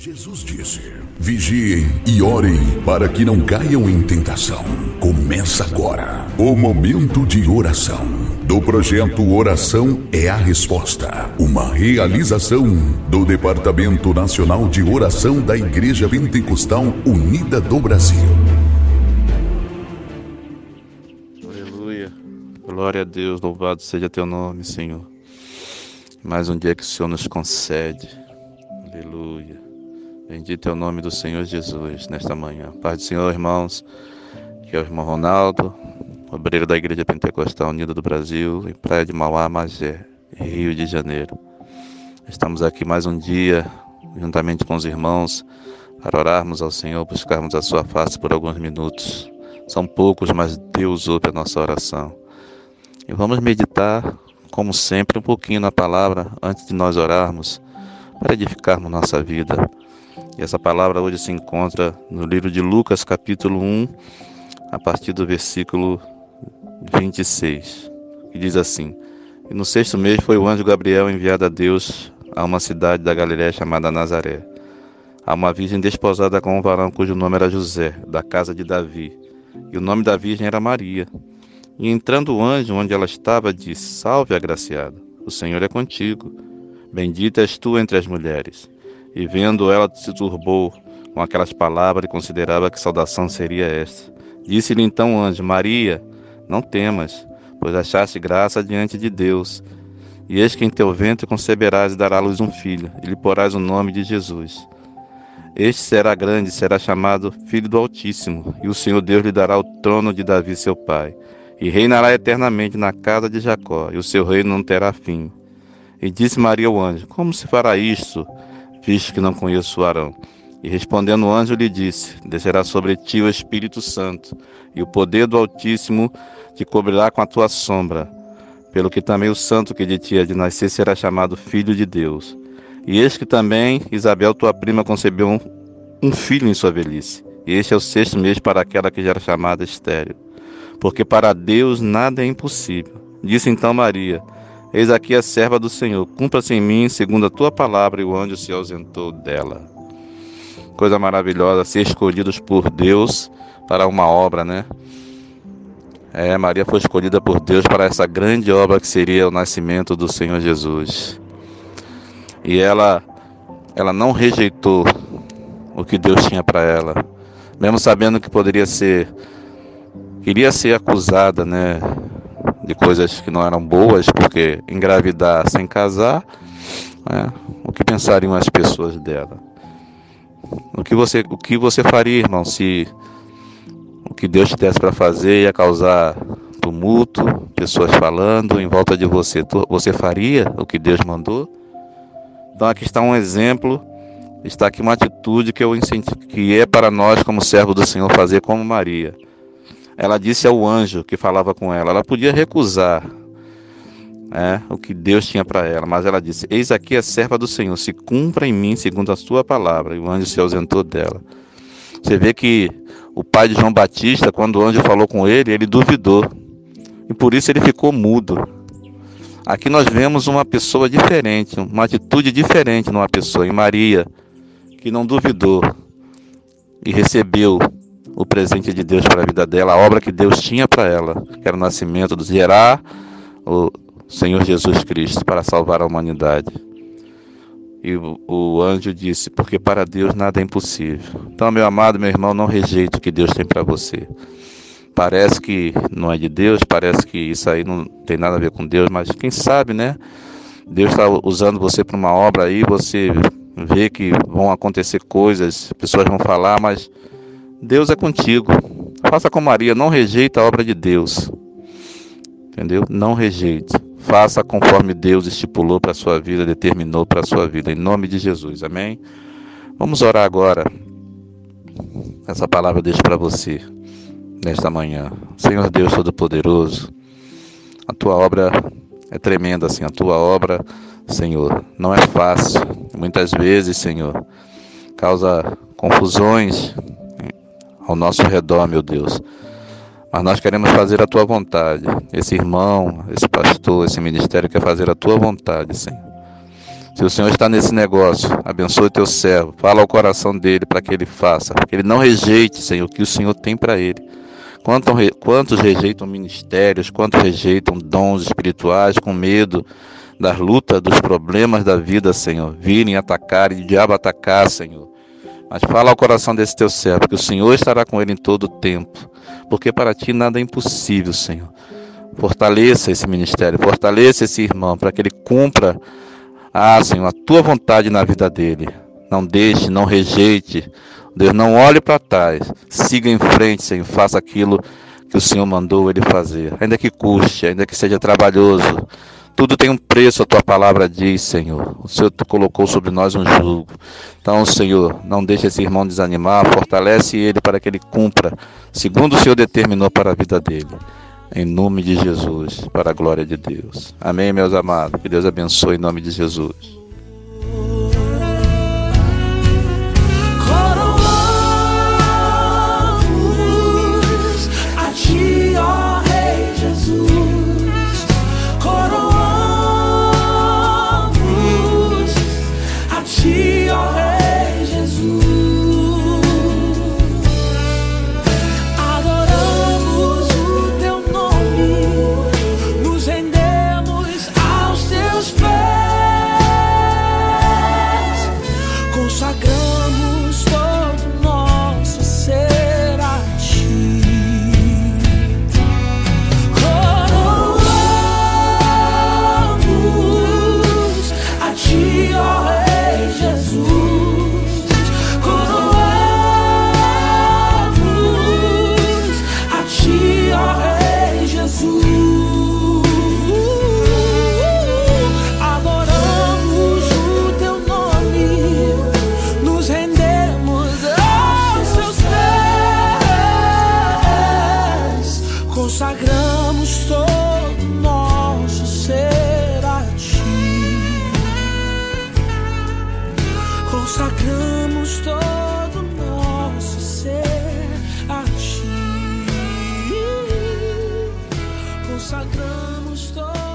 Jesus disse: Vigiem e orem para que não caiam em tentação. Começa agora o momento de oração do projeto Oração é a Resposta, uma realização do Departamento Nacional de Oração da Igreja Pentecostal Unida do Brasil. Aleluia. Glória a Deus, louvado seja teu nome, Senhor. Mais um dia que o Senhor nos concede. Aleluia. Bendito é o nome do Senhor Jesus nesta manhã. Paz do Senhor, irmãos, que é o irmão Ronaldo, obreiro da Igreja Pentecostal Unida do Brasil, em Praia de Mauá, Magé, Rio de Janeiro. Estamos aqui mais um dia, juntamente com os irmãos, para orarmos ao Senhor, buscarmos a sua face por alguns minutos. São poucos, mas Deus ouve a nossa oração. E vamos meditar, como sempre, um pouquinho na palavra antes de nós orarmos, para edificarmos nossa vida e essa palavra hoje se encontra no livro de Lucas, capítulo 1, a partir do versículo 26, que diz assim: E no sexto mês foi o anjo Gabriel enviado a Deus a uma cidade da Galiléia chamada Nazaré, a uma virgem desposada com um varão cujo nome era José, da casa de Davi, e o nome da virgem era Maria. E entrando o anjo onde ela estava, disse: Salve, agraciada, o Senhor é contigo. Bendita és tu entre as mulheres. E vendo ela se turbou com aquelas palavras e considerava que saudação seria esta. Disse-lhe então o anjo: Maria, não temas, pois achaste graça diante de Deus. E eis que em teu ventre conceberás e dará à luz um filho, e lhe porás o nome de Jesus. Este será grande, será chamado Filho do Altíssimo, e o Senhor Deus lhe dará o trono de Davi, seu pai, e reinará eternamente na casa de Jacó, e o seu reino não terá fim. E disse Maria ao anjo: Como se fará isto? Que não conheço Arão. E respondendo o anjo lhe disse: Descerá sobre ti o Espírito Santo, e o poder do Altíssimo te cobrirá com a tua sombra. Pelo que também o santo que de ti é de nascer será chamado Filho de Deus. E eis que também Isabel, tua prima, concebeu um, um filho em sua velhice. E este é o sexto mês para aquela que já era chamada estéril. Porque para Deus nada é impossível. Disse então Maria: Eis aqui a serva do Senhor, cumpra-se em mim segundo a tua palavra, e o anjo se ausentou dela. Coisa maravilhosa, ser escolhidos por Deus para uma obra, né? É, Maria foi escolhida por Deus para essa grande obra que seria o nascimento do Senhor Jesus. E ela, ela não rejeitou o que Deus tinha para ela, mesmo sabendo que poderia ser, queria ser acusada, né? De coisas que não eram boas, porque engravidar sem casar, né, o que pensariam as pessoas dela? O que você, o que você faria, irmão, se o que Deus te desse para fazer ia causar tumulto, pessoas falando em volta de você? Você faria o que Deus mandou? Então aqui está um exemplo, está aqui uma atitude que eu incentivo, que é para nós como servo do Senhor fazer como Maria. Ela disse ao anjo que falava com ela, ela podia recusar é, o que Deus tinha para ela, mas ela disse: Eis aqui a serva do Senhor, se cumpra em mim segundo a sua palavra. E o anjo se ausentou dela. Você vê que o pai de João Batista, quando o anjo falou com ele, ele duvidou. E por isso ele ficou mudo. Aqui nós vemos uma pessoa diferente, uma atitude diferente numa pessoa, em Maria, que não duvidou e recebeu o presente de Deus para a vida dela, a obra que Deus tinha para ela, que era o nascimento do gerar o Senhor Jesus Cristo para salvar a humanidade. E o, anjo disse: Porque para Deus nada é impossível. Então, meu amado, meu irmão, não rejeite o que Deus tem para você. Parece que não é de Deus, parece que isso aí não tem nada a ver com Deus, mas quem sabe, né? Deus está usando você para uma obra aí, você vê que vão acontecer coisas, pessoas vão falar, mas Deus é contigo. Faça com Maria, não rejeita a obra de Deus. Entendeu? Não rejeite. Faça conforme Deus estipulou para a sua vida, determinou para a sua vida, em nome de Jesus. Amém? Vamos orar agora. Essa palavra eu deixo para você nesta manhã. Senhor Deus Todo-Poderoso, a tua obra é tremenda, assim, a tua obra, Senhor, não é fácil. Muitas vezes, Senhor, causa confusões, ao nosso redor, meu Deus. Mas nós queremos fazer a tua vontade. Esse irmão, esse pastor, esse ministério quer fazer a tua vontade, Senhor. Se o Senhor está nesse negócio, abençoe o teu servo, fala ao coração dele para que ele faça, que ele não rejeite, Senhor, o que o Senhor tem para ele. Quantos rejeitam ministérios, quantos rejeitam dons espirituais com medo das lutas, dos problemas da vida, Senhor, virem atacar e o diabo atacar, Senhor. Mas fala ao coração desse teu servo que o Senhor estará com ele em todo o tempo, porque para ti nada é impossível, Senhor. Fortaleça esse ministério, fortaleça esse irmão para que ele cumpra, ah, Senhor, a tua vontade na vida dele. Não deixe, não rejeite. Deus, não olhe para trás. Siga em frente, Senhor. Faça aquilo que o Senhor mandou ele fazer. Ainda que custe, ainda que seja trabalhoso. Tudo tem um preço, a tua palavra diz, Senhor. O Senhor colocou sobre nós um jugo. Então, Senhor, não deixe esse irmão desanimar, fortalece ele para que ele cumpra, segundo o Senhor determinou para a vida dele. Em nome de Jesus, para a glória de Deus. Amém, meus amados. Que Deus abençoe em nome de Jesus. estamos todos.